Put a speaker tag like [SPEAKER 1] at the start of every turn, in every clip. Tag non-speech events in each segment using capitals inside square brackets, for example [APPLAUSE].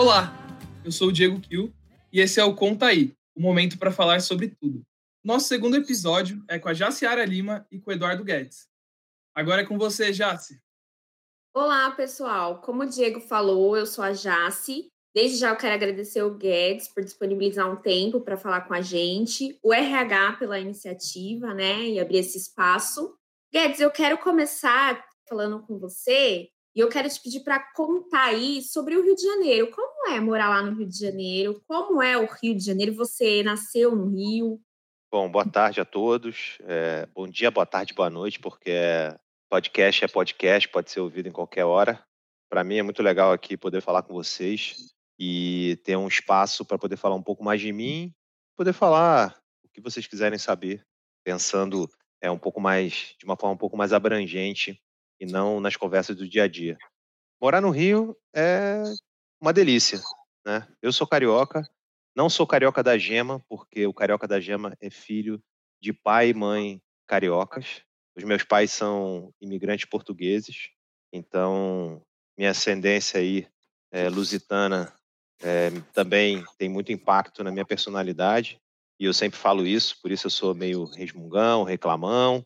[SPEAKER 1] Olá, eu sou o Diego Kiel e esse é o Conta Aí, o momento para falar sobre tudo. Nosso segundo episódio é com a Jaciara Lima e com o Eduardo Guedes. Agora é com você, Jaci.
[SPEAKER 2] Olá, pessoal. Como o Diego falou, eu sou a Jaci. Desde já eu quero agradecer o Guedes por disponibilizar um tempo para falar com a gente, o RH pela iniciativa, né, e abrir esse espaço. Guedes, eu quero começar falando com você e eu quero te pedir para contar aí sobre o Rio de Janeiro. Como é morar lá no Rio de Janeiro? Como é o Rio de Janeiro? Você nasceu no Rio?
[SPEAKER 3] Bom, boa tarde a todos. É, bom dia, boa tarde, boa noite, porque podcast é podcast, pode ser ouvido em qualquer hora. Para mim é muito legal aqui poder falar com vocês e ter um espaço para poder falar um pouco mais de mim, poder falar o que vocês quiserem saber, pensando é um pouco mais de uma forma um pouco mais abrangente e não nas conversas do dia a dia. Morar no Rio é uma delícia, né? Eu sou carioca, não sou carioca da gema, porque o carioca da gema é filho de pai e mãe cariocas. Os meus pais são imigrantes portugueses, então minha ascendência aí é, lusitana é, também tem muito impacto na minha personalidade e eu sempre falo isso, por isso eu sou meio resmungão, reclamão,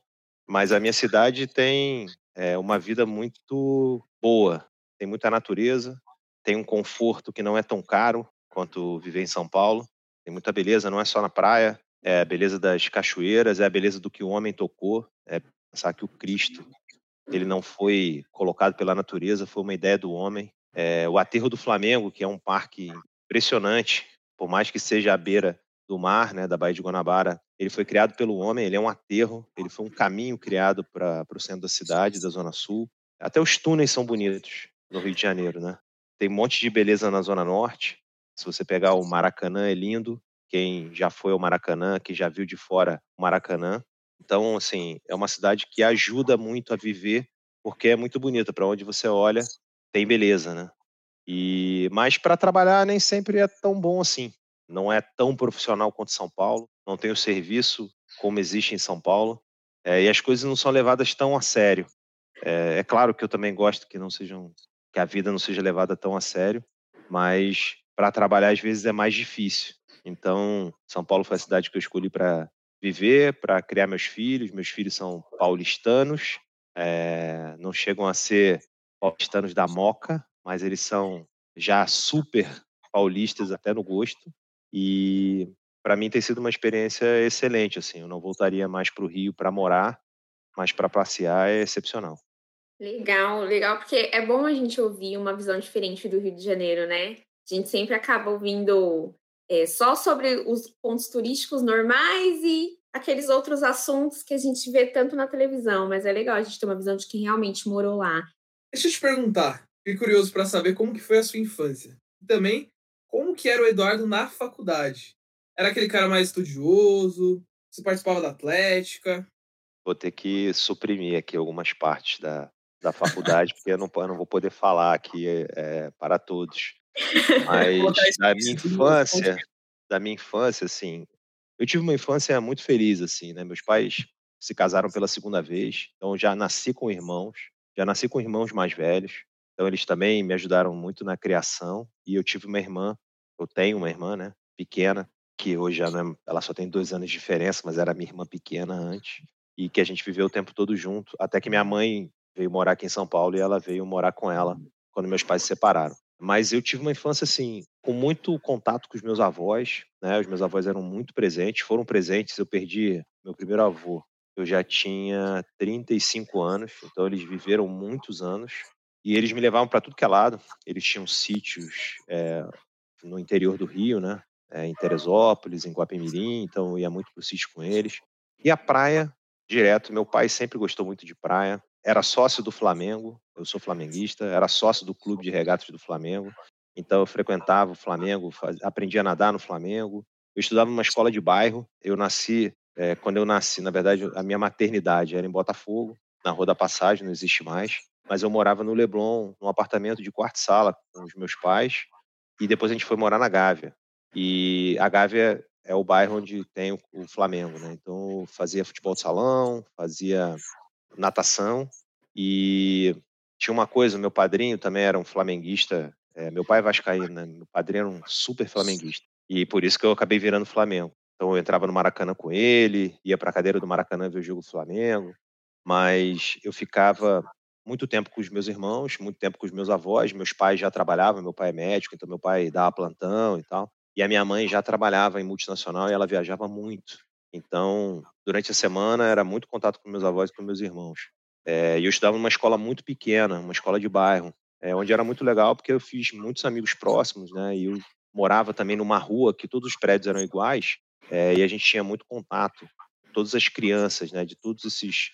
[SPEAKER 3] mas a minha cidade tem é, uma vida muito boa. Tem muita natureza, tem um conforto que não é tão caro quanto viver em São Paulo. Tem muita beleza, não é só na praia, é a beleza das cachoeiras, é a beleza do que o homem tocou. É pensar que o Cristo ele não foi colocado pela natureza, foi uma ideia do homem. É, o aterro do Flamengo, que é um parque impressionante, por mais que seja à beira do mar, né, da Baía de Guanabara, ele foi criado pelo homem, ele é um aterro, ele foi um caminho criado para o centro da cidade, da Zona Sul. Até os túneis são bonitos no Rio de Janeiro, né? Tem um monte de beleza na Zona Norte. Se você pegar o Maracanã, é lindo. Quem já foi ao Maracanã, que já viu de fora o Maracanã. Então, assim, é uma cidade que ajuda muito a viver, porque é muito bonita. Para onde você olha, tem beleza, né? E mas para trabalhar nem sempre é tão bom assim não é tão profissional quanto São Paulo, não tem o serviço como existe em São Paulo, é, e as coisas não são levadas tão a sério. É, é, claro que eu também gosto que não sejam, que a vida não seja levada tão a sério, mas para trabalhar às vezes é mais difícil. Então, São Paulo foi a cidade que eu escolhi para viver, para criar meus filhos. Meus filhos são paulistanos, é, não chegam a ser paulistanos da Moca, mas eles são já super paulistas até no gosto. E para mim tem sido uma experiência excelente. Assim, eu não voltaria mais para o Rio para morar, mas para passear é excepcional.
[SPEAKER 2] Legal, legal, porque é bom a gente ouvir uma visão diferente do Rio de Janeiro, né? A gente sempre acaba ouvindo é, só sobre os pontos turísticos normais e aqueles outros assuntos que a gente vê tanto na televisão, mas é legal a gente ter uma visão de quem realmente morou lá.
[SPEAKER 1] Deixa eu te perguntar, fiquei curioso para saber como que foi a sua infância. E também como que era o Eduardo na faculdade? Era aquele cara mais estudioso? Você participava da Atlética?
[SPEAKER 3] Vou ter que suprimir aqui algumas partes da, da faculdade, porque eu não, eu não vou poder falar aqui é, para todos. [LAUGHS] Mas da minha infância, da minha infância, assim, eu tive uma infância muito feliz, assim, né? Meus pais se casaram pela segunda vez, então já nasci com irmãos, já nasci com irmãos mais velhos, então eles também me ajudaram muito na criação e eu tive uma irmã eu tenho uma irmã, né, pequena, que hoje já é, ela só tem dois anos de diferença, mas era minha irmã pequena antes, e que a gente viveu o tempo todo junto, até que minha mãe veio morar aqui em São Paulo e ela veio morar com ela quando meus pais se separaram. Mas eu tive uma infância assim, com muito contato com os meus avós, né? Os meus avós eram muito presentes, foram presentes. Eu perdi meu primeiro avô, eu já tinha 35 anos, então eles viveram muitos anos e eles me levavam para tudo que é lado. Eles tinham sítios é, no interior do Rio, né? É, em Teresópolis, em Guapimirim, então eu ia muito pro sítio com eles. E a praia, direto, meu pai sempre gostou muito de praia, era sócio do Flamengo, eu sou flamenguista, era sócio do clube de regatas do Flamengo, então eu frequentava o Flamengo, faz, aprendi a nadar no Flamengo, eu estudava numa escola de bairro, eu nasci, é, quando eu nasci, na verdade, a minha maternidade era em Botafogo, na Rua da Passagem, não existe mais, mas eu morava no Leblon, num apartamento de quarto-sala com os meus pais, e depois a gente foi morar na Gávea. E a Gávea é o bairro onde tem o Flamengo, né? Então fazia futebol de salão, fazia natação e tinha uma coisa, meu padrinho também era um flamenguista É, meu pai é vascaíno, né? meu padrinho era um super flamenguista. E por isso que eu acabei virando Flamengo. Então eu entrava no Maracanã com ele, ia para a cadeira do Maracanã ver o jogo do Flamengo, mas eu ficava muito tempo com os meus irmãos, muito tempo com os meus avós. Meus pais já trabalhavam, meu pai é médico, então meu pai dava plantão e tal. E a minha mãe já trabalhava em multinacional e ela viajava muito. Então, durante a semana era muito contato com meus avós e com meus irmãos. É, e eu estudava numa escola muito pequena, uma escola de bairro, é, onde era muito legal porque eu fiz muitos amigos próximos, né? E eu morava também numa rua que todos os prédios eram iguais é, e a gente tinha muito contato, todas as crianças, né? De todos esses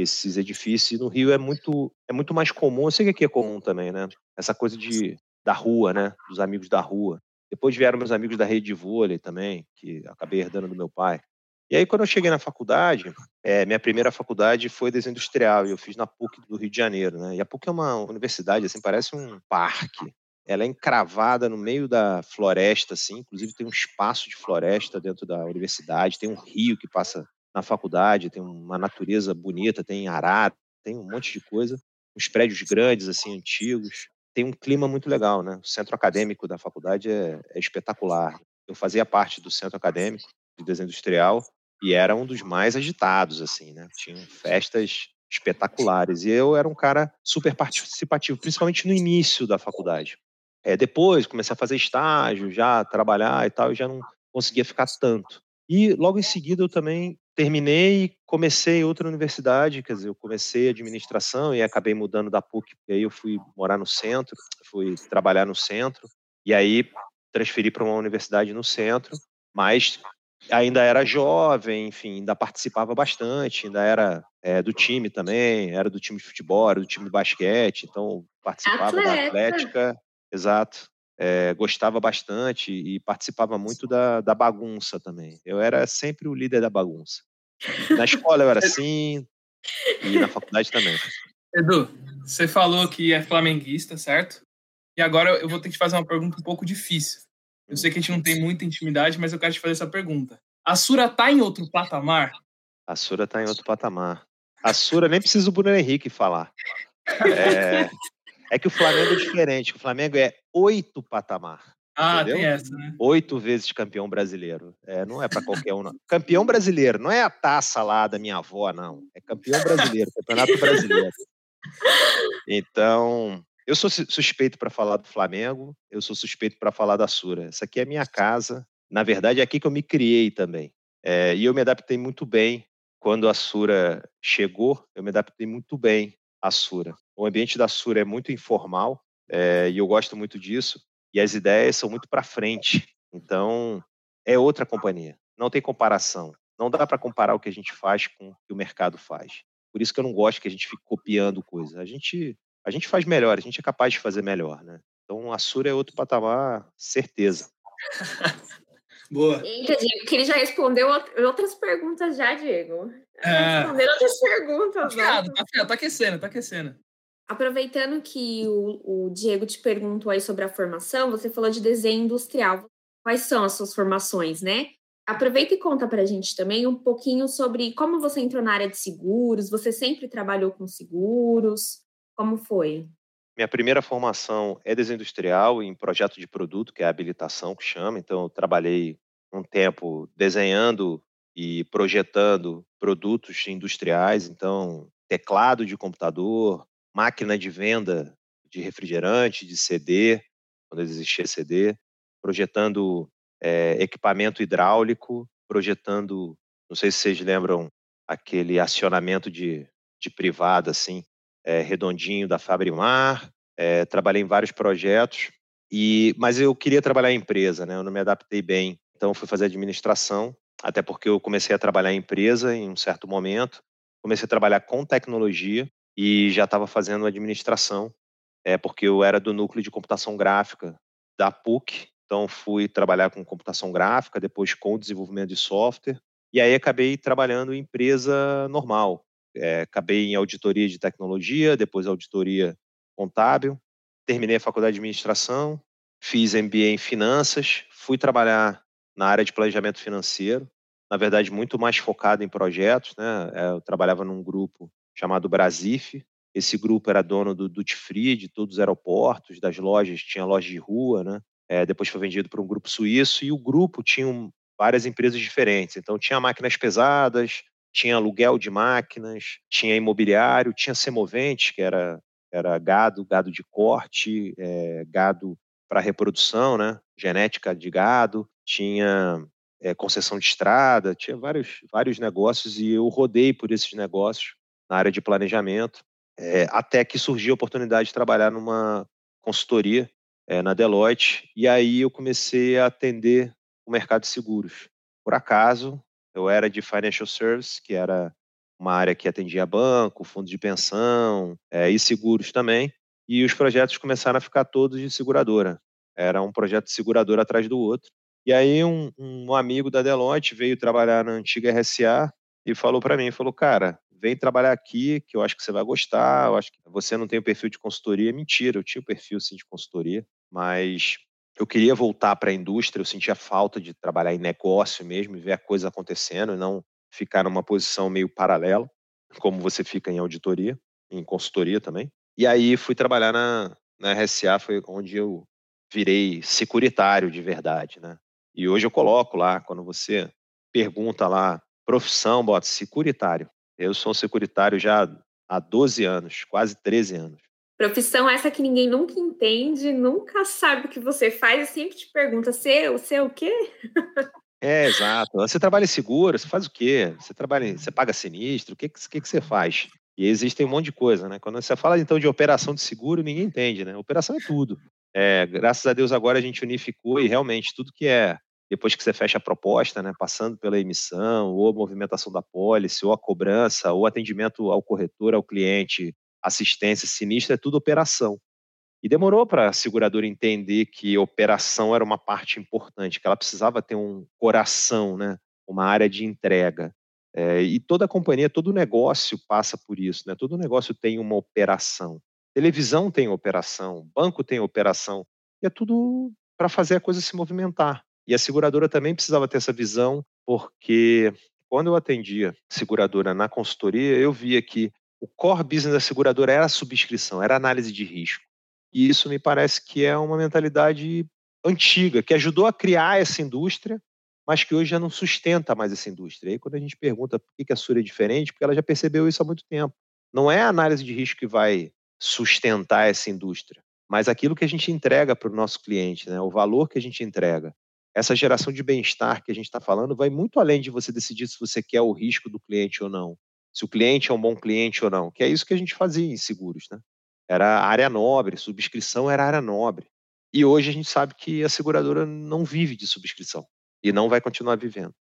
[SPEAKER 3] esses edifícios. E no Rio é muito é muito mais comum, eu sei que aqui é comum também, né? Essa coisa de da rua, né? Dos amigos da rua. Depois vieram meus amigos da rede de vôlei também, que acabei herdando do meu pai. E aí, quando eu cheguei na faculdade, é, minha primeira faculdade foi desenho industrial, e eu fiz na PUC do Rio de Janeiro, né? E a PUC é uma universidade, assim, parece um parque. Ela é encravada no meio da floresta, assim, inclusive tem um espaço de floresta dentro da universidade, tem um rio que passa na faculdade, tem uma natureza bonita, tem arara, tem um monte de coisa, uns prédios grandes, assim, antigos. Tem um clima muito legal, né? O centro acadêmico da faculdade é, é espetacular. Eu fazia parte do centro acadêmico de desenho industrial e era um dos mais agitados, assim, né? Tinham festas espetaculares. E eu era um cara super participativo, principalmente no início da faculdade. É, depois comecei a fazer estágio, já trabalhar e tal, e já não conseguia ficar tanto. E logo em seguida eu também terminei e comecei outra universidade, quer dizer, eu comecei administração e acabei mudando da PUC, e aí eu fui morar no centro, fui trabalhar no centro, e aí transferi para uma universidade no centro, mas ainda era jovem, enfim, ainda participava bastante, ainda era é, do time também, era do time de futebol, era do time de basquete, então participava Atleta. da atlética, exato é, gostava bastante e participava muito da, da bagunça também. Eu era sempre o líder da bagunça. Na escola eu era assim e na faculdade também.
[SPEAKER 1] Edu, você falou que é flamenguista, certo? E agora eu vou ter que te fazer uma pergunta um pouco difícil. Eu sei que a gente não tem muita intimidade, mas eu quero te fazer essa pergunta. A Sura tá em outro patamar?
[SPEAKER 3] A Sura tá em outro patamar. A Sura nem precisa o Bruno Henrique falar. É, é que o Flamengo é diferente. O Flamengo é oito patamar.
[SPEAKER 1] Ah, entendeu? tem essa, né?
[SPEAKER 3] Oito vezes campeão brasileiro. É, não é para qualquer um, não. Campeão brasileiro, não é a taça lá da minha avó, não. É campeão brasileiro, campeonato brasileiro. Então, eu sou suspeito para falar do Flamengo, eu sou suspeito para falar da Sura. Essa aqui é a minha casa. Na verdade, é aqui que eu me criei também. É, e eu me adaptei muito bem. Quando a Sura chegou, eu me adaptei muito bem à Sura. O ambiente da Sura é muito informal é, e eu gosto muito disso. E as ideias são muito para frente. Então, é outra companhia. Não tem comparação. Não dá para comparar o que a gente faz com o que o mercado faz. Por isso que eu não gosto que a gente fique copiando coisas. A gente, a gente faz melhor, a gente é capaz de fazer melhor, né? Então, a Sura é outro patamar, certeza. [LAUGHS]
[SPEAKER 1] Boa.
[SPEAKER 2] Entendi, porque ele já respondeu outras perguntas já, Diego. É... Respondeu outras perguntas.
[SPEAKER 1] Tá, tá, tá aquecendo, tá aquecendo.
[SPEAKER 2] Aproveitando que o, o, Diego te perguntou aí sobre a formação, você falou de desenho industrial. Quais são as suas formações, né? Aproveita e conta para a gente também um pouquinho sobre como você entrou na área de seguros. Você sempre trabalhou com seguros? Como foi?
[SPEAKER 3] Minha primeira formação é desenho industrial em projeto de produto, que é a habilitação que chama. Então, eu trabalhei um tempo desenhando e projetando produtos industriais. Então, teclado de computador, máquina de venda de refrigerante, de CD, quando existia CD, projetando é, equipamento hidráulico, projetando, não sei se vocês lembram, aquele acionamento de, de privada, assim, é, redondinho da Fabrimar, é, trabalhei em vários projetos, e mas eu queria trabalhar em empresa, né? eu não me adaptei bem, então fui fazer administração, até porque eu comecei a trabalhar em empresa em um certo momento, comecei a trabalhar com tecnologia, e já estava fazendo administração, é, porque eu era do núcleo de computação gráfica da PUC, então fui trabalhar com computação gráfica, depois com desenvolvimento de software, e aí acabei trabalhando em empresa normal. É, acabei em auditoria de tecnologia, depois auditoria contábil, terminei a faculdade de administração, fiz MBA em finanças, fui trabalhar na área de planejamento financeiro, na verdade muito mais focado em projetos, né? É, eu trabalhava num grupo chamado Brasif, Esse grupo era dono do duty free de todos os aeroportos, das lojas, tinha loja de rua, né? É, depois foi vendido para um grupo suíço e o grupo tinha várias empresas diferentes. Então tinha máquinas pesadas, tinha aluguel de máquinas, tinha imobiliário, tinha semovente, que era, era gado, gado de corte, é, gado para reprodução, né? genética de gado, tinha é, concessão de estrada, tinha vários, vários negócios e eu rodei por esses negócios na área de planejamento, é, até que surgiu a oportunidade de trabalhar numa consultoria é, na Deloitte, e aí eu comecei a atender o mercado de seguros. Por acaso, eu era de Financial Service, que era uma área que atendia banco, fundo de pensão é, e seguros também, e os projetos começaram a ficar todos de seguradora. Era um projeto de seguradora atrás do outro. E aí um, um amigo da Deloitte veio trabalhar na antiga RSA e falou para mim, falou, cara, vem trabalhar aqui, que eu acho que você vai gostar, eu acho que você não tem o perfil de consultoria. Mentira, eu tinha o perfil sim de consultoria, mas eu queria voltar para a indústria, eu sentia falta de trabalhar em negócio mesmo e ver a coisa acontecendo e não ficar numa posição meio paralela, como você fica em auditoria, em consultoria também. E aí fui trabalhar na, na RSA, foi onde eu virei securitário de verdade, né? E hoje eu coloco lá, quando você pergunta lá, profissão, bota securitário. Eu sou um securitário já há 12 anos, quase 13 anos.
[SPEAKER 2] Profissão essa que ninguém nunca entende, nunca sabe o que você faz e sempre te pergunta, você, você é o quê?
[SPEAKER 3] É, exato. Você trabalha em seguro, você faz o quê? Você trabalha, você paga sinistro, o que, que, que você faz? E existem um monte de coisa, né? Quando você fala então de operação de seguro, ninguém entende, né? Operação é tudo. É, graças a Deus agora a gente unificou e realmente tudo que é depois que você fecha a proposta, né, passando pela emissão, ou movimentação da pólice, ou a cobrança, ou atendimento ao corretor, ao cliente, assistência sinistra, é tudo operação. E demorou para a seguradora entender que operação era uma parte importante, que ela precisava ter um coração, né, uma área de entrega. É, e toda companhia, todo negócio passa por isso, né? Todo negócio tem uma operação. Televisão tem operação, banco tem operação, e é tudo para fazer a coisa se movimentar. E a seguradora também precisava ter essa visão, porque quando eu atendia seguradora na consultoria, eu via que o core business da seguradora era a subscrição, era a análise de risco. E isso me parece que é uma mentalidade antiga, que ajudou a criar essa indústria, mas que hoje já não sustenta mais essa indústria. E aí, quando a gente pergunta por que a Sura é diferente, porque ela já percebeu isso há muito tempo. Não é a análise de risco que vai sustentar essa indústria, mas aquilo que a gente entrega para o nosso cliente, né? o valor que a gente entrega. Essa geração de bem-estar que a gente está falando vai muito além de você decidir se você quer o risco do cliente ou não, se o cliente é um bom cliente ou não, que é isso que a gente fazia em seguros. Né? Era área nobre, subscrição era área nobre. E hoje a gente sabe que a seguradora não vive de subscrição e não vai continuar vivendo.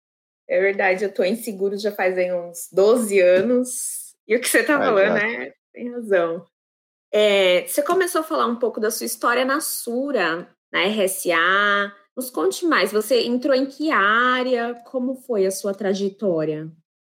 [SPEAKER 2] É verdade, eu estou em seguros já faz uns 12 anos. E o que você está é, falando, né? Tem razão. É, você começou a falar um pouco da sua história na Sura, na RSA. Nos conte mais, você entrou em que área? Como foi a sua trajetória?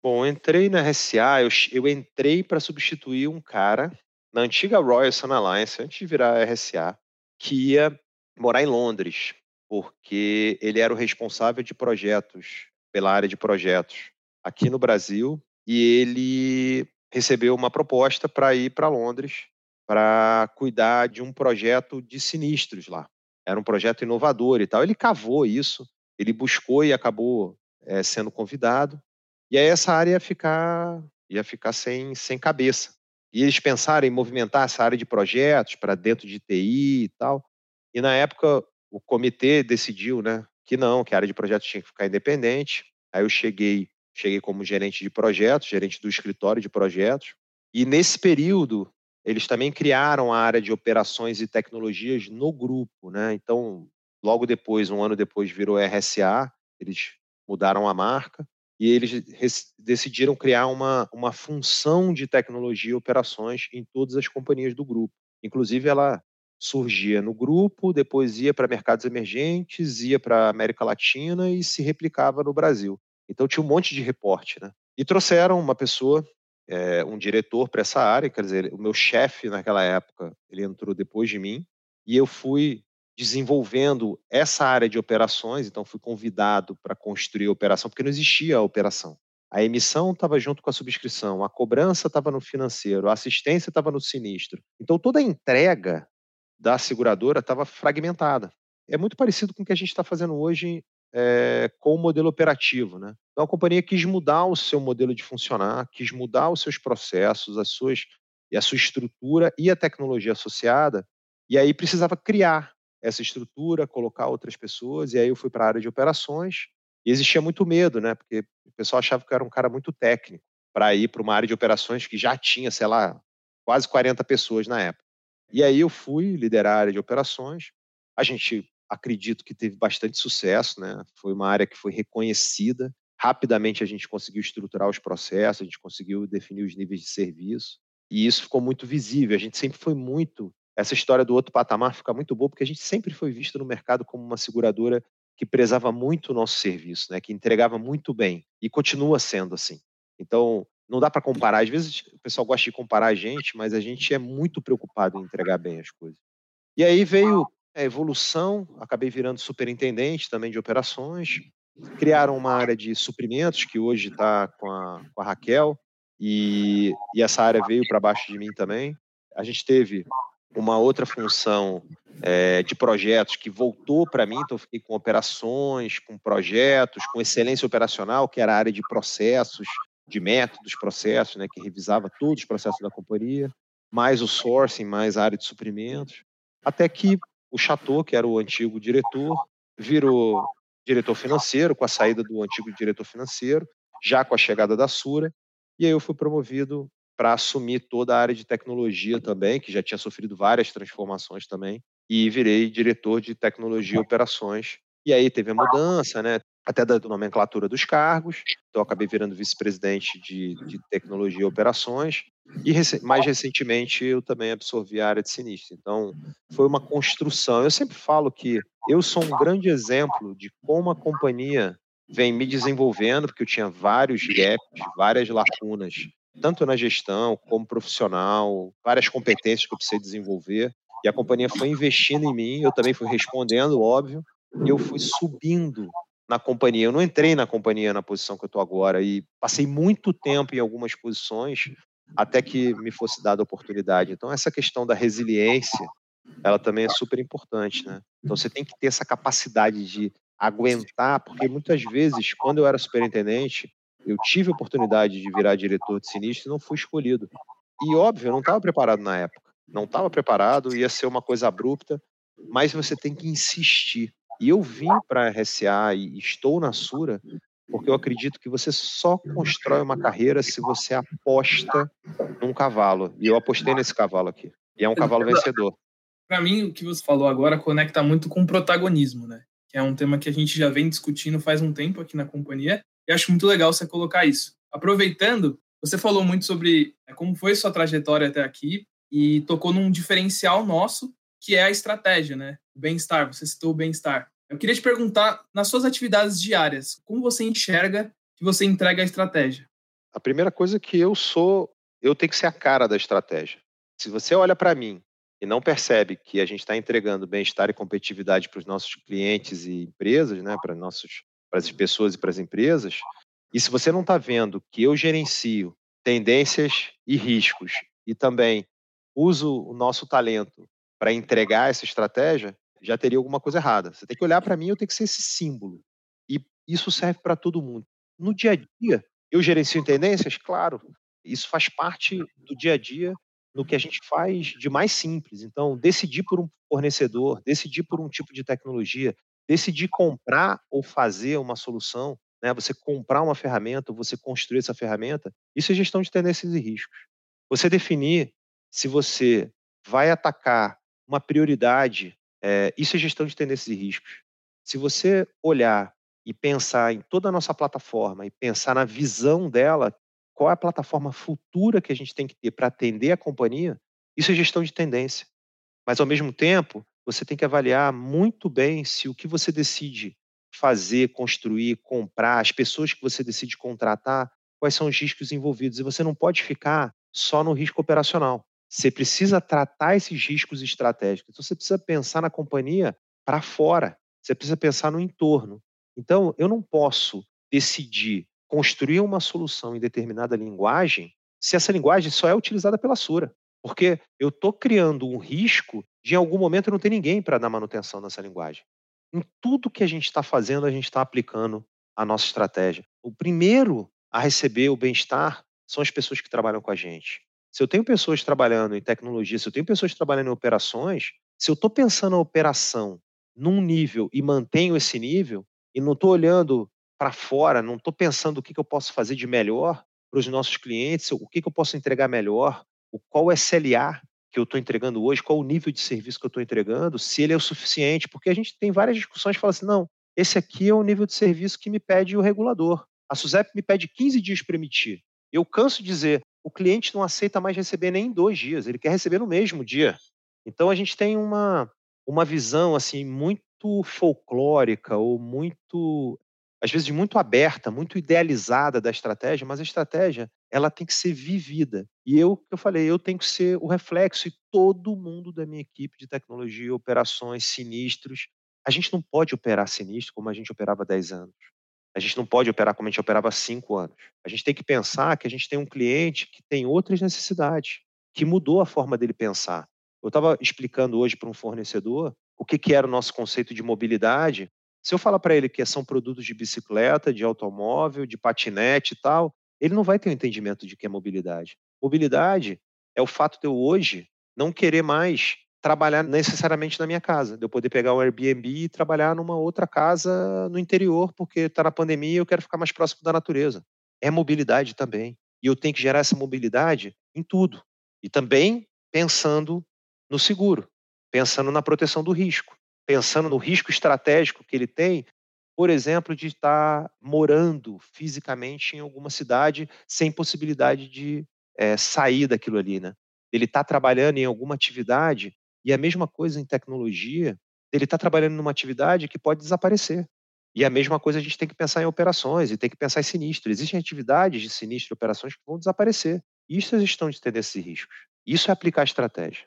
[SPEAKER 3] Bom, eu entrei na RSA, eu, eu entrei para substituir um cara na antiga Royal Sun Alliance, antes de virar RSA, que ia morar em Londres, porque ele era o responsável de projetos, pela área de projetos aqui no Brasil, e ele recebeu uma proposta para ir para Londres para cuidar de um projeto de sinistros lá. Era um projeto inovador e tal. Ele cavou isso, ele buscou e acabou é, sendo convidado. E aí essa área ia ficar, ia ficar sem, sem cabeça. E eles pensaram em movimentar essa área de projetos para dentro de TI e tal. E na época o comitê decidiu, né, que não, que a área de projetos tinha que ficar independente. Aí eu cheguei, cheguei como gerente de projetos, gerente do escritório de projetos. E nesse período eles também criaram a área de operações e tecnologias no grupo, né? Então, logo depois, um ano depois, virou RSA, eles mudaram a marca e eles decidiram criar uma, uma função de tecnologia e operações em todas as companhias do grupo. Inclusive, ela surgia no grupo, depois ia para mercados emergentes, ia para América Latina e se replicava no Brasil. Então, tinha um monte de reporte, né? E trouxeram uma pessoa é, um diretor para essa área, quer dizer, o meu chefe naquela época, ele entrou depois de mim, e eu fui desenvolvendo essa área de operações, então fui convidado para construir a operação, porque não existia a operação. A emissão estava junto com a subscrição, a cobrança estava no financeiro, a assistência estava no sinistro. Então, toda a entrega da seguradora estava fragmentada. É muito parecido com o que a gente está fazendo hoje é, com o modelo operativo. Né? Então, a companhia quis mudar o seu modelo de funcionar, quis mudar os seus processos, as suas, e a sua estrutura e a tecnologia associada, e aí precisava criar essa estrutura, colocar outras pessoas, e aí eu fui para a área de operações, e existia muito medo, né? Porque o pessoal achava que eu era um cara muito técnico para ir para uma área de operações que já tinha, sei lá, quase 40 pessoas na época. E aí eu fui liderar a área de operações. A gente acredito que teve bastante sucesso, né? Foi uma área que foi reconhecida. Rapidamente a gente conseguiu estruturar os processos, a gente conseguiu definir os níveis de serviço. E isso ficou muito visível. A gente sempre foi muito. Essa história do outro patamar fica muito boa, porque a gente sempre foi visto no mercado como uma seguradora que prezava muito o nosso serviço, né? que entregava muito bem. E continua sendo assim. Então, não dá para comparar. Às vezes o pessoal gosta de comparar a gente, mas a gente é muito preocupado em entregar bem as coisas. E aí veio a evolução, acabei virando superintendente também de operações. Criaram uma área de suprimentos, que hoje está com a, com a Raquel, e, e essa área veio para baixo de mim também. A gente teve uma outra função é, de projetos que voltou para mim, então eu fiquei com operações, com projetos, com excelência operacional, que era a área de processos, de métodos, processos, né, que revisava todos os processos da companhia, mais o sourcing, mais a área de suprimentos, até que o Chateau, que era o antigo diretor, virou diretor financeiro com a saída do antigo diretor financeiro, já com a chegada da Sura, e aí eu fui promovido para assumir toda a área de tecnologia também, que já tinha sofrido várias transformações também, e virei diretor de tecnologia e operações. E aí teve a mudança, né? Até da nomenclatura dos cargos. Então, acabei virando vice-presidente de, de, tecnologia e operações. E mais recentemente, eu também absorvi a área de sinistro. Então, foi uma construção. Eu sempre falo que eu sou um grande exemplo de como a companhia vem me desenvolvendo, porque eu tinha vários gaps, várias lacunas, tanto na gestão como profissional, várias competências que eu precisei desenvolver. E a companhia foi investindo em mim, eu também fui respondendo, óbvio, e eu fui subindo na companhia. Eu não entrei na companhia na posição que eu estou agora e passei muito tempo em algumas posições até que me fosse dada a oportunidade. Então, essa questão da resiliência, ela também é super importante, né? Então, você tem que ter essa capacidade de aguentar, porque muitas vezes, quando eu era superintendente, eu tive a oportunidade de virar diretor de sinistro e não fui escolhido. E óbvio, eu não estava preparado na época. Não estava preparado, ia ser uma coisa abrupta, mas você tem que insistir. E eu vim para a RSA e estou na Sura porque eu acredito que você só constrói uma carreira se você aposta num cavalo. E eu apostei nesse cavalo aqui. E é um cavalo vencedor.
[SPEAKER 1] Para mim, o que você falou agora conecta muito com o protagonismo, né? que é um tema que a gente já vem discutindo faz um tempo aqui na companhia, e acho muito legal você colocar isso. Aproveitando, você falou muito sobre é, como foi sua trajetória até aqui e tocou num diferencial nosso, que é a estratégia, né? Bem-estar, você citou o bem-estar. Eu queria te perguntar, nas suas atividades diárias, como você enxerga que você entrega a estratégia?
[SPEAKER 3] A primeira coisa é que eu sou, eu tenho que ser a cara da estratégia. Se você olha para mim e não percebe que a gente está entregando bem-estar e competitividade para os nossos clientes e empresas, né, para, nossos, para as pessoas e para as empresas, e se você não está vendo que eu gerencio tendências e riscos e também uso o nosso talento para entregar essa estratégia, já teria alguma coisa errada. Você tem que olhar para mim, eu tenho que ser esse símbolo. E isso serve para todo mundo. No dia a dia, eu gerencio tendências? Claro. Isso faz parte do dia a dia no que a gente faz de mais simples. Então, decidir por um fornecedor, decidir por um tipo de tecnologia, decidir comprar ou fazer uma solução, né? você comprar uma ferramenta, você construir essa ferramenta, isso é gestão de tendências e riscos. Você definir se você vai atacar uma prioridade, é, isso é gestão de tendências e riscos. Se você olhar e pensar em toda a nossa plataforma e pensar na visão dela, qual é a plataforma futura que a gente tem que ter para atender a companhia, isso é gestão de tendência. Mas, ao mesmo tempo, você tem que avaliar muito bem se o que você decide fazer, construir, comprar, as pessoas que você decide contratar, quais são os riscos envolvidos. E você não pode ficar só no risco operacional. Você precisa tratar esses riscos estratégicos. Então, você precisa pensar na companhia para fora. Você precisa pensar no entorno. Então, eu não posso decidir construir uma solução em determinada linguagem se essa linguagem só é utilizada pela Sura. Porque eu estou criando um risco de, em algum momento, não ter ninguém para dar manutenção nessa linguagem. Em tudo que a gente está fazendo, a gente está aplicando a nossa estratégia. O primeiro a receber o bem-estar são as pessoas que trabalham com a gente. Se eu tenho pessoas trabalhando em tecnologia, se eu tenho pessoas trabalhando em operações, se eu estou pensando a operação num nível e mantenho esse nível, e não estou olhando para fora, não estou pensando o que, que eu posso fazer de melhor para os nossos clientes, o que, que eu posso entregar melhor, o qual SLA que eu estou entregando hoje, qual o nível de serviço que eu estou entregando, se ele é o suficiente, porque a gente tem várias discussões que falam assim, não, esse aqui é o nível de serviço que me pede o regulador. A SUSEP me pede 15 dias para emitir. Eu canso de dizer, o cliente não aceita mais receber nem em dois dias, ele quer receber no mesmo dia. Então a gente tem uma, uma visão assim muito folclórica ou muito às vezes muito aberta, muito idealizada da estratégia, mas a estratégia ela tem que ser vivida. E eu, eu falei, eu tenho que ser o reflexo e todo mundo da minha equipe de tecnologia, operações, sinistros. A gente não pode operar sinistro como a gente operava há 10 anos. A gente não pode operar como a gente operava há 5 anos. A gente tem que pensar que a gente tem um cliente que tem outras necessidades, que mudou a forma dele pensar. Eu estava explicando hoje para um fornecedor o que, que era o nosso conceito de mobilidade se eu falar para ele que são produtos de bicicleta, de automóvel, de patinete e tal, ele não vai ter um entendimento de que é mobilidade. Mobilidade é o fato de eu hoje não querer mais trabalhar necessariamente na minha casa, de eu poder pegar um Airbnb e trabalhar numa outra casa no interior, porque está na pandemia e eu quero ficar mais próximo da natureza. É mobilidade também. E eu tenho que gerar essa mobilidade em tudo. E também pensando no seguro, pensando na proteção do risco pensando no risco estratégico que ele tem, por exemplo, de estar morando fisicamente em alguma cidade sem possibilidade de é, sair daquilo ali, né? Ele está trabalhando em alguma atividade e a mesma coisa em tecnologia, ele está trabalhando numa atividade que pode desaparecer. E a mesma coisa a gente tem que pensar em operações e tem que pensar em sinistro. Existem atividades de sinistro e operações que vão desaparecer. Isso é gestão de tendências e riscos. Isso é aplicar estratégia.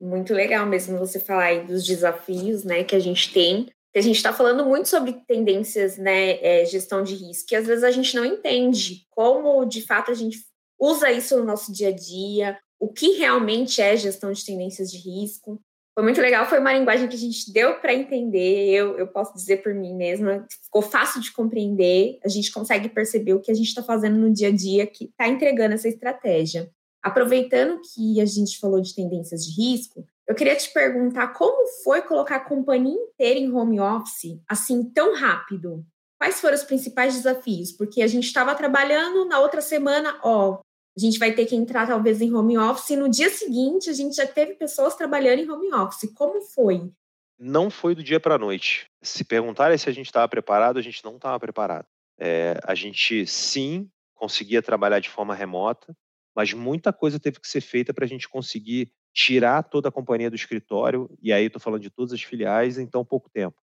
[SPEAKER 2] Muito legal mesmo você falar aí dos desafios né, que a gente tem. A gente está falando muito sobre tendências, né, é, gestão de risco, e às vezes a gente não entende como de fato a gente usa isso no nosso dia a dia, o que realmente é gestão de tendências de risco. Foi muito legal, foi uma linguagem que a gente deu para entender, eu, eu posso dizer por mim mesma, ficou fácil de compreender, a gente consegue perceber o que a gente está fazendo no dia a dia que está entregando essa estratégia. Aproveitando que a gente falou de tendências de risco, eu queria te perguntar como foi colocar a companhia inteira em home office assim tão rápido? Quais foram os principais desafios? Porque a gente estava trabalhando, na outra semana, ó, a gente vai ter que entrar talvez em home office, e no dia seguinte a gente já teve pessoas trabalhando em home office. Como foi?
[SPEAKER 3] Não foi do dia para a noite. Se perguntarem se a gente estava preparado, a gente não estava preparado. É, a gente sim conseguia trabalhar de forma remota, mas muita coisa teve que ser feita para a gente conseguir tirar toda a companhia do escritório, e aí estou falando de todas as filiais, em tão pouco tempo.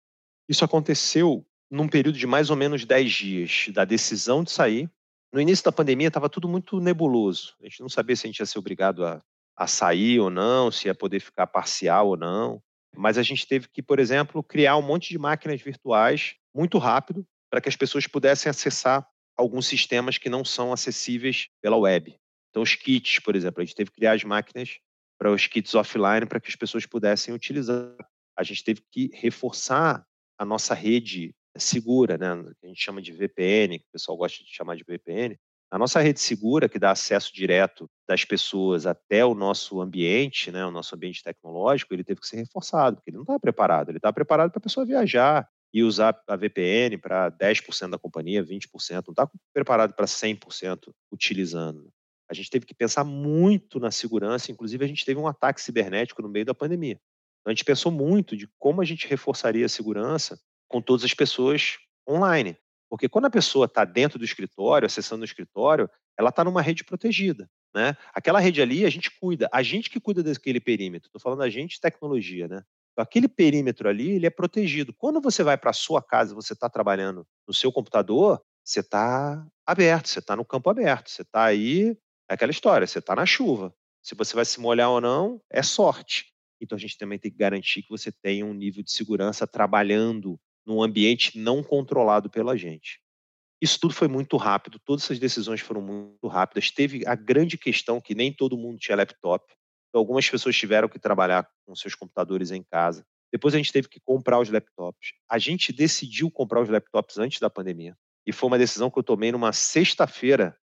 [SPEAKER 3] Isso aconteceu num período de mais ou menos 10 dias, da decisão de sair. No início da pandemia estava tudo muito nebuloso. A gente não sabia se a gente ia ser obrigado a, a sair ou não, se ia poder ficar parcial ou não. Mas a gente teve que, por exemplo, criar um monte de máquinas virtuais muito rápido para que as pessoas pudessem acessar alguns sistemas que não são acessíveis pela web. Então, os kits, por exemplo, a gente teve que criar as máquinas para os kits offline para que as pessoas pudessem utilizar. A gente teve que reforçar a nossa rede segura, né? a gente chama de VPN, que o pessoal gosta de chamar de VPN. A nossa rede segura, que dá acesso direto das pessoas até o nosso ambiente, né, o nosso ambiente tecnológico, ele teve que ser reforçado, porque ele não estava preparado. Ele estava preparado para a pessoa viajar e usar a VPN para 10% da companhia, 20%, não está preparado para 100% utilizando. A gente teve que pensar muito na segurança, inclusive a gente teve um ataque cibernético no meio da pandemia. Então, a gente pensou muito de como a gente reforçaria a segurança com todas as pessoas online. Porque quando a pessoa está dentro do escritório, acessando o escritório, ela está numa rede protegida. Né? Aquela rede ali, a gente cuida, a gente que cuida daquele perímetro. Estou falando a gente tecnologia, né? Então, aquele perímetro ali, ele é protegido. Quando você vai para a sua casa, você está trabalhando no seu computador, você está aberto, você está no campo aberto, você está aí é aquela história, você está na chuva. Se você vai se molhar ou não, é sorte. Então a gente também tem que garantir que você tenha um nível de segurança trabalhando num ambiente não controlado pela gente. Isso tudo foi muito rápido, todas essas decisões foram muito rápidas. Teve a grande questão que nem todo mundo tinha laptop. Então, algumas pessoas tiveram que trabalhar com seus computadores em casa. Depois a gente teve que comprar os laptops. A gente decidiu comprar os laptops antes da pandemia. E foi uma decisão que eu tomei numa sexta-feira,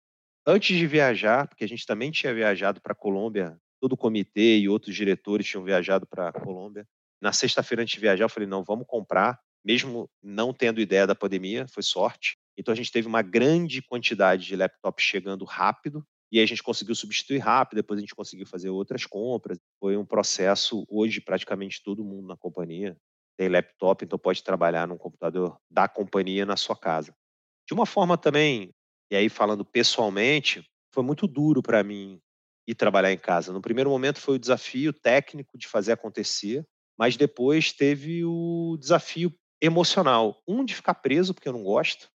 [SPEAKER 3] antes de viajar, porque a gente também tinha viajado para a Colômbia, todo o comitê e outros diretores tinham viajado para a Colômbia. Na sexta-feira, antes de viajar, eu falei: não, vamos comprar, mesmo não tendo ideia da pandemia, foi sorte. Então a gente teve uma grande quantidade de laptops chegando rápido e a gente conseguiu substituir rápido, depois a gente conseguiu fazer outras compras. Foi um processo, hoje praticamente todo mundo na companhia tem laptop, então pode trabalhar num computador da companhia na sua casa. De uma forma também, e aí falando pessoalmente, foi muito duro para mim ir trabalhar em casa. No primeiro momento foi o desafio técnico de fazer acontecer, mas depois teve o desafio emocional. Um, de ficar preso, porque eu não gosto,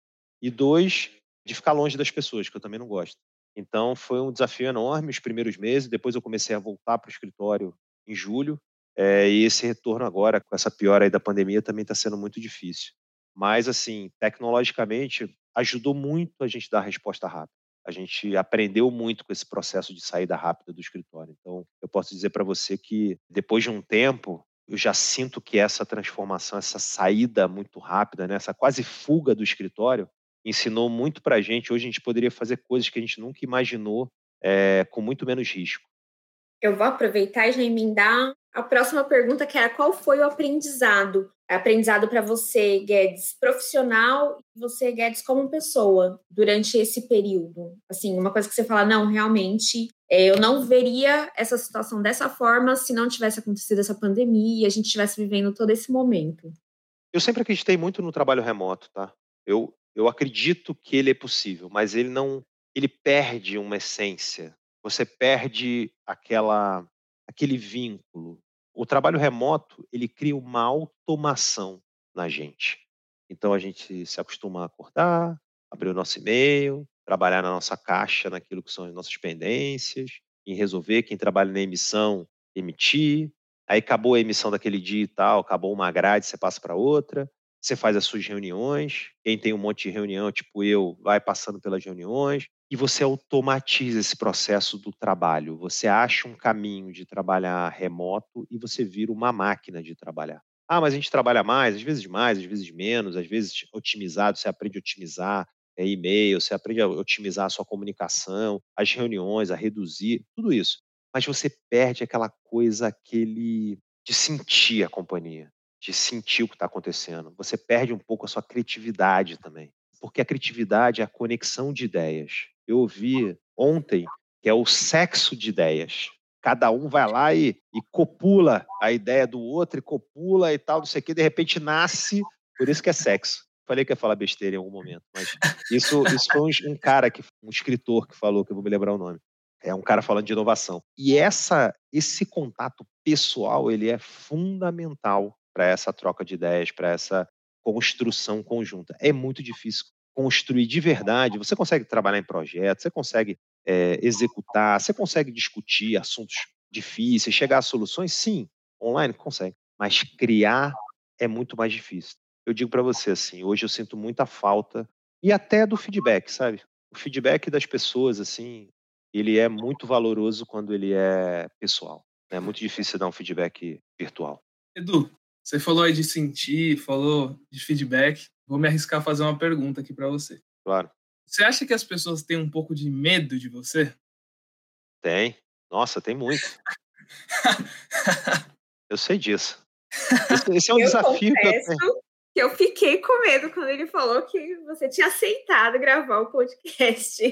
[SPEAKER 3] e dois, de ficar longe das pessoas, que eu também não gosto. Então foi um desafio enorme os primeiros meses. Depois eu comecei a voltar para o escritório em julho. É, e esse retorno agora, com essa piora aí da pandemia, também está sendo muito difícil. Mas, assim, tecnologicamente, ajudou muito a gente dar resposta rápida. A gente aprendeu muito com esse processo de saída rápida do escritório. Então, eu posso dizer para você que, depois de um tempo, eu já sinto que essa transformação, essa saída muito rápida, né, essa quase fuga do escritório, ensinou muito para a gente. Hoje a gente poderia fazer coisas que a gente nunca imaginou é, com muito menos risco.
[SPEAKER 2] Eu vou aproveitar e já emendar a próxima pergunta, que era qual foi o aprendizado? Aprendizado para você, Guedes, profissional, e você, Guedes, como pessoa, durante esse período? Assim, uma coisa que você fala, não, realmente, é, eu não veria essa situação dessa forma se não tivesse acontecido essa pandemia e a gente estivesse vivendo todo esse momento.
[SPEAKER 3] Eu sempre acreditei muito no trabalho remoto, tá? Eu, eu acredito que ele é possível, mas ele não, ele perde uma essência. Você perde aquela, aquele vínculo. O trabalho remoto ele cria uma automação na gente. Então a gente se acostuma a acordar, abrir o nosso e-mail, trabalhar na nossa caixa, naquilo que são as nossas pendências, em resolver. Quem trabalha na emissão, emitir. Aí acabou a emissão daquele dia e tal, acabou uma grade, você passa para outra você faz as suas reuniões, quem tem um monte de reunião, tipo eu, vai passando pelas reuniões, e você automatiza esse processo do trabalho. Você acha um caminho de trabalhar remoto e você vira uma máquina de trabalhar. Ah, mas a gente trabalha mais, às vezes mais, às vezes menos, às vezes otimizado, você aprende a otimizar é, e-mail, você aprende a otimizar a sua comunicação, as reuniões, a reduzir, tudo isso. Mas você perde aquela coisa, aquele de sentir a companhia de sentir o que está acontecendo. Você perde um pouco a sua criatividade também, porque a criatividade é a conexão de ideias. Eu ouvi ontem que é o sexo de ideias. Cada um vai lá e, e copula a ideia do outro, e copula e tal, não sei o que, de repente nasce, por isso que é sexo. Falei que ia falar besteira em algum momento, mas [LAUGHS] isso, isso foi um, um cara, que, um escritor que falou, que eu vou me lembrar o nome. É um cara falando de inovação. E essa, esse contato pessoal, ele é fundamental para essa troca de ideias, para essa construção conjunta. É muito difícil construir de verdade. Você consegue trabalhar em projetos, você consegue é, executar, você consegue discutir assuntos difíceis, chegar a soluções? Sim, online consegue. Mas criar é muito mais difícil. Eu digo para você assim, hoje eu sinto muita falta e até do feedback, sabe? O feedback das pessoas, assim, ele é muito valoroso quando ele é pessoal. É muito difícil dar um feedback virtual.
[SPEAKER 1] Edu, você falou aí de sentir, falou de feedback. Vou me arriscar a fazer uma pergunta aqui para você.
[SPEAKER 3] Claro.
[SPEAKER 1] Você acha que as pessoas têm um pouco de medo de você?
[SPEAKER 3] Tem. Nossa, tem muito. [LAUGHS] eu sei disso. Esse, esse é um
[SPEAKER 2] eu
[SPEAKER 3] desafio
[SPEAKER 2] que eu tenho. Que eu fiquei com medo quando ele falou que você tinha aceitado gravar o podcast.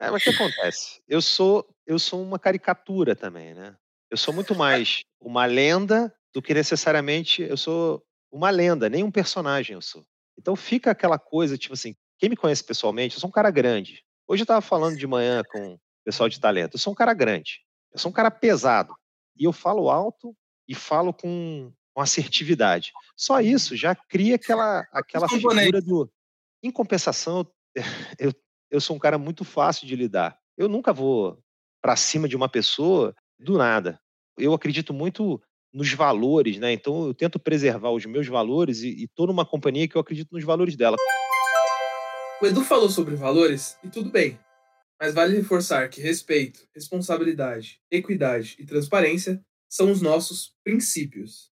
[SPEAKER 3] É, mas o que acontece? Eu sou, eu sou uma caricatura também, né? Eu sou muito mais uma lenda do que necessariamente eu sou uma lenda, nem um personagem eu sou. Então fica aquela coisa, tipo assim, quem me conhece pessoalmente, eu sou um cara grande. Hoje eu estava falando de manhã com o pessoal de talento, eu sou um cara grande, eu sou um cara pesado. E eu falo alto e falo com, com assertividade. Só isso já cria aquela, aquela figura do. Em compensação, [LAUGHS] eu, eu sou um cara muito fácil de lidar. Eu nunca vou para cima de uma pessoa do nada. Eu acredito muito nos valores, né? Então eu tento preservar os meus valores e estou numa companhia que eu acredito nos valores dela.
[SPEAKER 1] O Edu falou sobre valores e tudo bem, mas vale reforçar que respeito, responsabilidade, equidade e transparência são os nossos princípios.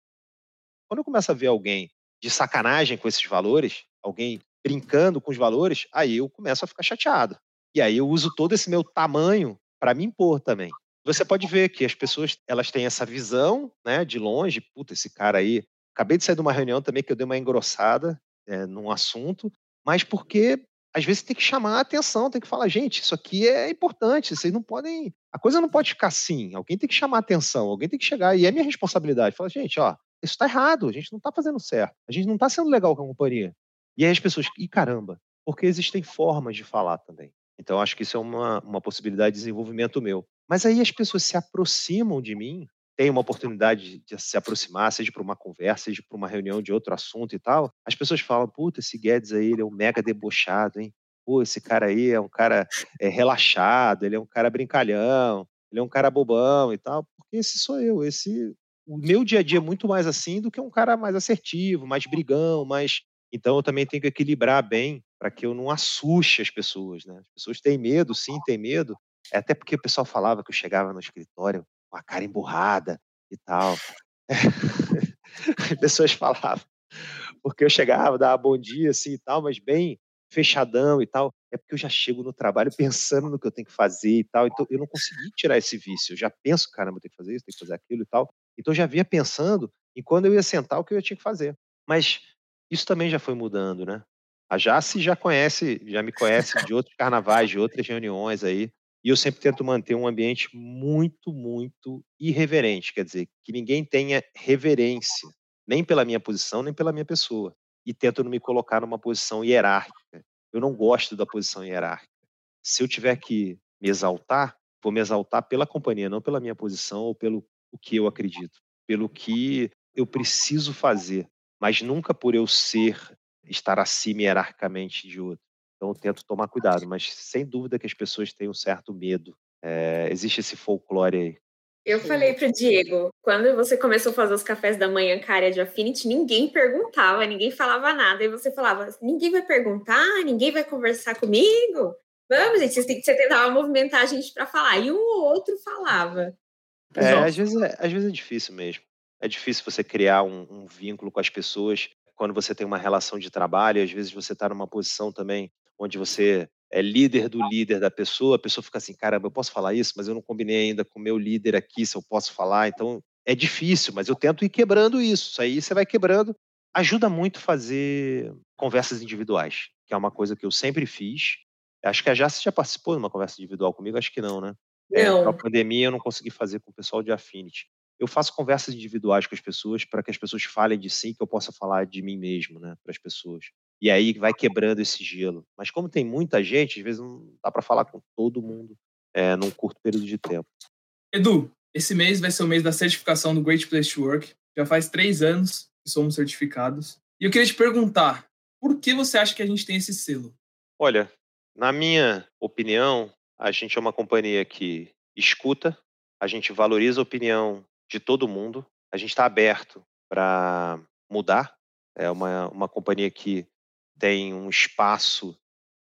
[SPEAKER 3] Quando eu começo a ver alguém de sacanagem com esses valores, alguém brincando com os valores, aí eu começo a ficar chateado. E aí eu uso todo esse meu tamanho para me impor também. Você pode ver que as pessoas elas têm essa visão, né, de longe, puta, esse cara aí. Acabei de sair de uma reunião também que eu dei uma engrossada é, num assunto, mas porque às vezes tem que chamar a atenção, tem que falar, gente, isso aqui é importante, vocês não podem. A coisa não pode ficar assim. Alguém tem que chamar a atenção, alguém tem que chegar, e é minha responsabilidade. Falar, gente, ó, isso está errado, a gente não está fazendo certo, a gente não está sendo legal com a companhia. E aí as pessoas, e caramba, porque existem formas de falar também. Então acho que isso é uma, uma possibilidade de desenvolvimento meu. Mas aí as pessoas se aproximam de mim, têm uma oportunidade de se aproximar, seja para uma conversa, seja para uma reunião de outro assunto e tal. As pessoas falam, puta, esse Guedes aí, ele é um mega debochado, hein? Pô, esse cara aí é um cara é, relaxado, ele é um cara brincalhão, ele é um cara bobão e tal, porque esse sou eu, esse o meu dia a dia é muito mais assim do que um cara mais assertivo, mais brigão, mais então eu também tenho que equilibrar bem para que eu não assuste as pessoas, né? As pessoas têm medo, sim, têm medo. É até porque o pessoal falava que eu chegava no escritório com a cara emburrada e tal. [LAUGHS] As pessoas falavam. Porque eu chegava, dava bom dia assim e tal, mas bem fechadão e tal. É porque eu já chego no trabalho [LAUGHS] pensando no que eu tenho que fazer e tal. Então eu não consegui tirar esse vício. Eu já penso, caramba, eu tenho que fazer isso, tenho que fazer aquilo e tal. Então eu já vinha pensando em quando eu ia sentar o que eu tinha que fazer. Mas isso também já foi mudando, né? A Jace já conhece, já me conhece de outros carnavais, de outras reuniões aí. E eu sempre tento manter um ambiente muito, muito irreverente, quer dizer, que ninguém tenha reverência, nem pela minha posição, nem pela minha pessoa. E tento não me colocar numa posição hierárquica. Eu não gosto da posição hierárquica. Se eu tiver que me exaltar, vou me exaltar pela companhia, não pela minha posição ou pelo o que eu acredito, pelo que eu preciso fazer mas nunca por eu ser, estar acima hierarquicamente de outro. Então eu tento tomar cuidado, mas sem dúvida que as pessoas têm um certo medo. É, existe esse folclore aí.
[SPEAKER 2] Eu falei pro Diego, quando você começou a fazer os cafés da manhã com a área de Affinity, ninguém perguntava, ninguém falava nada. E você falava, ninguém vai perguntar, ninguém vai conversar comigo. Vamos, gente, você, você tentava movimentar a gente para falar. E um ou outro falava.
[SPEAKER 3] É, às vezes é, às vezes é difícil mesmo. É difícil você criar um, um vínculo com as pessoas quando você tem uma relação de trabalho. Às vezes você está numa posição também onde você é líder do líder da pessoa, a pessoa fica assim, caramba, eu posso falar isso, mas eu não combinei ainda com o meu líder aqui se eu posso falar. Então é difícil, mas eu tento ir quebrando isso. Isso aí você vai quebrando. Ajuda muito fazer conversas individuais, que é uma coisa que eu sempre fiz. Acho que a Jace já participou de uma conversa individual comigo, acho que não, né?
[SPEAKER 2] Não.
[SPEAKER 3] É, a pandemia eu não consegui fazer com o pessoal de Affinity eu faço conversas individuais com as pessoas para que as pessoas falem de si, que eu possa falar de mim mesmo, né, para as pessoas. E aí vai quebrando esse gelo. Mas como tem muita gente, às vezes não dá para falar com todo mundo é, num curto período de tempo.
[SPEAKER 1] Edu, esse mês vai ser o mês da certificação do Great Place to Work. Já faz três anos que somos certificados. E eu queria te perguntar, por que você acha que a gente tem esse selo?
[SPEAKER 3] Olha, na minha opinião, a gente é uma companhia que escuta, a gente valoriza a opinião de todo mundo. A gente está aberto para mudar. É uma, uma companhia que tem um espaço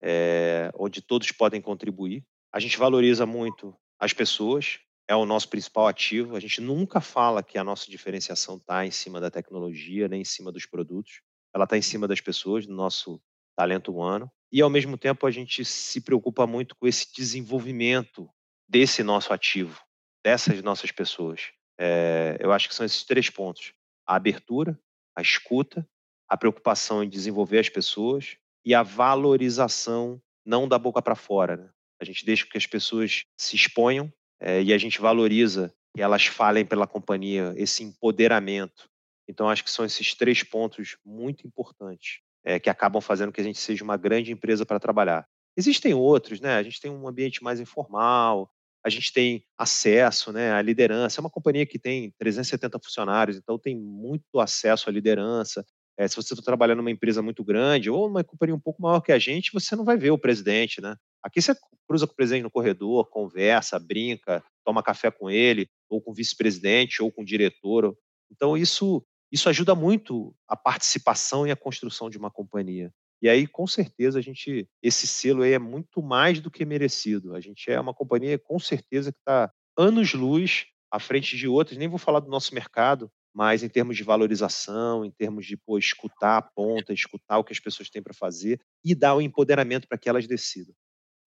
[SPEAKER 3] é, onde todos podem contribuir. A gente valoriza muito as pessoas, é o nosso principal ativo. A gente nunca fala que a nossa diferenciação está em cima da tecnologia, nem em cima dos produtos. Ela está em cima das pessoas, do nosso talento humano. E, ao mesmo tempo, a gente se preocupa muito com esse desenvolvimento desse nosso ativo, dessas nossas pessoas. É, eu acho que são esses três pontos: a abertura, a escuta, a preocupação em desenvolver as pessoas e a valorização não da boca para fora. Né? A gente deixa que as pessoas se exponham é, e a gente valoriza que elas falem pela companhia, esse empoderamento. Então, acho que são esses três pontos muito importantes é, que acabam fazendo que a gente seja uma grande empresa para trabalhar. Existem outros, né? A gente tem um ambiente mais informal, a gente tem acesso né, à liderança. É uma companhia que tem 370 funcionários, então tem muito acesso à liderança. É, se você está trabalhando numa empresa muito grande ou uma companhia um pouco maior que a gente, você não vai ver o presidente, né? Aqui você cruza com o presidente no corredor, conversa, brinca, toma café com ele, ou com o vice-presidente, ou com o diretor. Então isso isso ajuda muito a participação e a construção de uma companhia. E aí, com certeza, a gente, esse selo aí é muito mais do que merecido. A gente é uma companhia, com certeza, que está anos-luz à frente de outras. Nem vou falar do nosso mercado, mas em termos de valorização, em termos de pô, escutar a ponta, escutar o que as pessoas têm para fazer e dar o empoderamento para que elas decidam.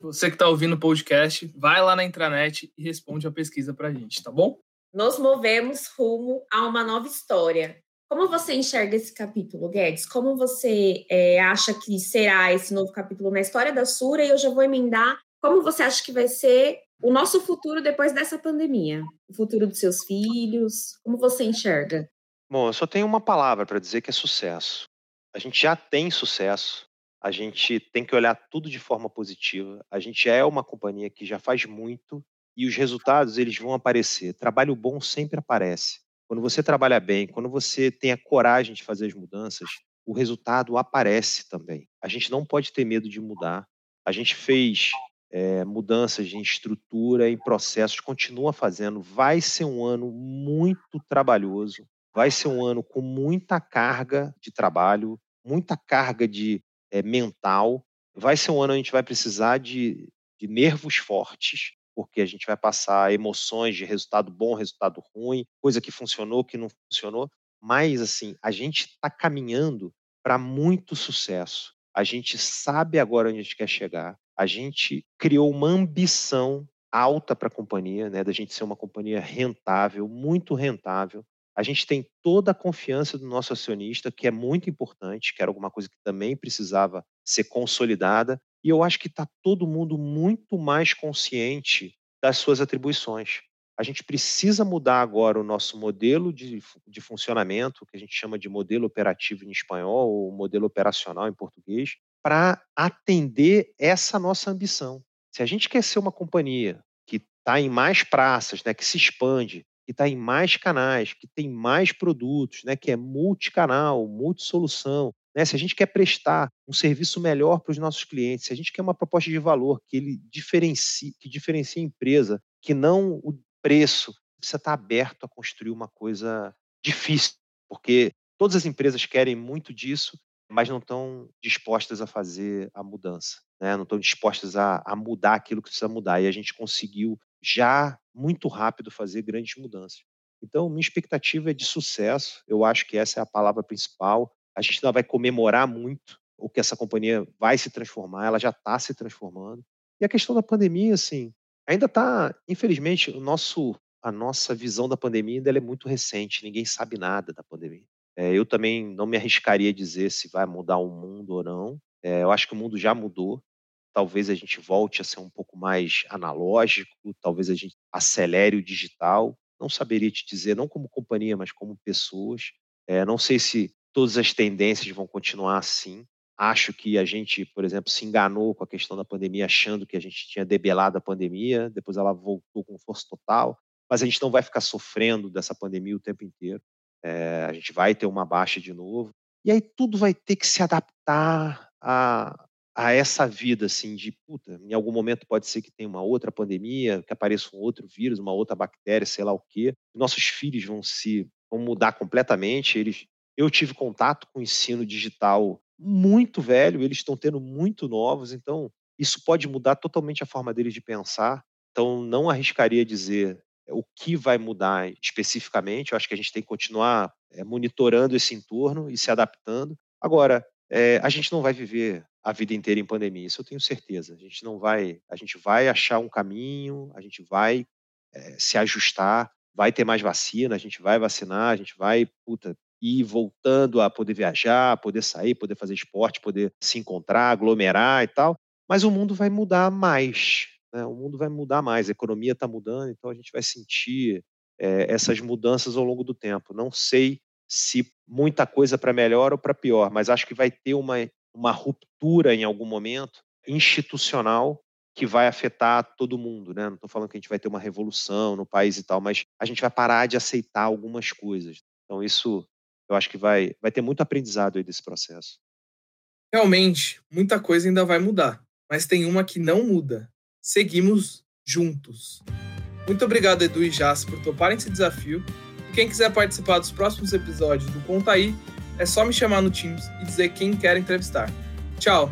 [SPEAKER 1] Você que está ouvindo o podcast, vai lá na intranet e responde a pesquisa para a gente, tá bom?
[SPEAKER 2] Nos movemos rumo a uma nova história. Como você enxerga esse capítulo, Guedes? Como você é, acha que será esse novo capítulo na história da Sura? E eu já vou emendar. Como você acha que vai ser o nosso futuro depois dessa pandemia? O futuro dos seus filhos? Como você enxerga?
[SPEAKER 3] Bom, eu só tenho uma palavra para dizer que é sucesso. A gente já tem sucesso. A gente tem que olhar tudo de forma positiva. A gente é uma companhia que já faz muito e os resultados eles vão aparecer. Trabalho bom sempre aparece. Quando você trabalha bem, quando você tem a coragem de fazer as mudanças, o resultado aparece também. A gente não pode ter medo de mudar. A gente fez é, mudanças em estrutura, em processos, continua fazendo. Vai ser um ano muito trabalhoso, vai ser um ano com muita carga de trabalho, muita carga de é, mental. Vai ser um ano onde a gente vai precisar de, de nervos fortes, porque a gente vai passar emoções de resultado bom, resultado ruim, coisa que funcionou, que não funcionou. Mas, assim, a gente está caminhando para muito sucesso. A gente sabe agora onde a gente quer chegar a gente criou uma ambição alta para a companhia, né, da gente ser uma companhia rentável, muito rentável. A gente tem toda a confiança do nosso acionista, que é muito importante, que era alguma coisa que também precisava ser consolidada. E eu acho que está todo mundo muito mais consciente das suas atribuições. A gente precisa mudar agora o nosso modelo de, de funcionamento, que a gente chama de modelo operativo em espanhol, ou modelo operacional em português, para atender essa nossa ambição. Se a gente quer ser uma companhia que está em mais praças, né, que se expande, que está em mais canais, que tem mais produtos, né, que é multicanal, multisolução, né, se a gente quer prestar um serviço melhor para os nossos clientes, se a gente quer uma proposta de valor que ele diferencie, que diferencie a empresa, que não o preço, precisa estar tá aberto a construir uma coisa difícil, porque todas as empresas querem muito disso mas não estão dispostas a fazer a mudança, né? não estão dispostas a, a mudar aquilo que precisa mudar. E a gente conseguiu já muito rápido fazer grandes mudanças. Então, minha expectativa é de sucesso. Eu acho que essa é a palavra principal. A gente ainda vai comemorar muito o que essa companhia vai se transformar. Ela já está se transformando. E a questão da pandemia, assim, ainda está, infelizmente, o nosso, a nossa visão da pandemia ainda é muito recente. Ninguém sabe nada da pandemia. É, eu também não me arriscaria a dizer se vai mudar o mundo ou não. É, eu acho que o mundo já mudou. Talvez a gente volte a ser um pouco mais analógico, talvez a gente acelere o digital. Não saberia te dizer, não como companhia, mas como pessoas. É, não sei se todas as tendências vão continuar assim. Acho que a gente, por exemplo, se enganou com a questão da pandemia, achando que a gente tinha debelado a pandemia, depois ela voltou com força total. Mas a gente não vai ficar sofrendo dessa pandemia o tempo inteiro é, a gente vai ter uma baixa de novo. E aí tudo vai ter que se adaptar a, a essa vida, assim, de puta, em algum momento pode ser que tenha uma outra pandemia, que apareça um outro vírus, uma outra bactéria, sei lá o quê. Nossos filhos vão se vão mudar completamente. Eles, eu tive contato com o ensino digital muito velho, eles estão tendo muito novos, então isso pode mudar totalmente a forma deles de pensar. Então não arriscaria dizer o que vai mudar especificamente. Eu acho que a gente tem que continuar é, monitorando esse entorno e se adaptando. Agora, é, a gente não vai viver a vida inteira em pandemia, isso eu tenho certeza. A gente não vai, a gente vai achar um caminho, a gente vai é, se ajustar, vai ter mais vacina, a gente vai vacinar, a gente vai, puta, ir voltando a poder viajar, poder sair, poder fazer esporte, poder se encontrar, aglomerar e tal. Mas o mundo vai mudar mais. Né? O mundo vai mudar mais, a economia está mudando, então a gente vai sentir é, essas mudanças ao longo do tempo. Não sei se muita coisa para melhor ou para pior, mas acho que vai ter uma, uma ruptura em algum momento institucional que vai afetar todo mundo, né? Não estou falando que a gente vai ter uma revolução no país e tal, mas a gente vai parar de aceitar algumas coisas. Então isso, eu acho que vai, vai ter muito aprendizado aí desse processo.
[SPEAKER 1] Realmente, muita coisa ainda vai mudar, mas tem uma que não muda, seguimos juntos. Muito obrigado, Edu e Jas, por toparem esse desafio. E quem quiser participar dos próximos episódios do Conta Aí, é só me chamar no Teams e dizer quem quer entrevistar. Tchau.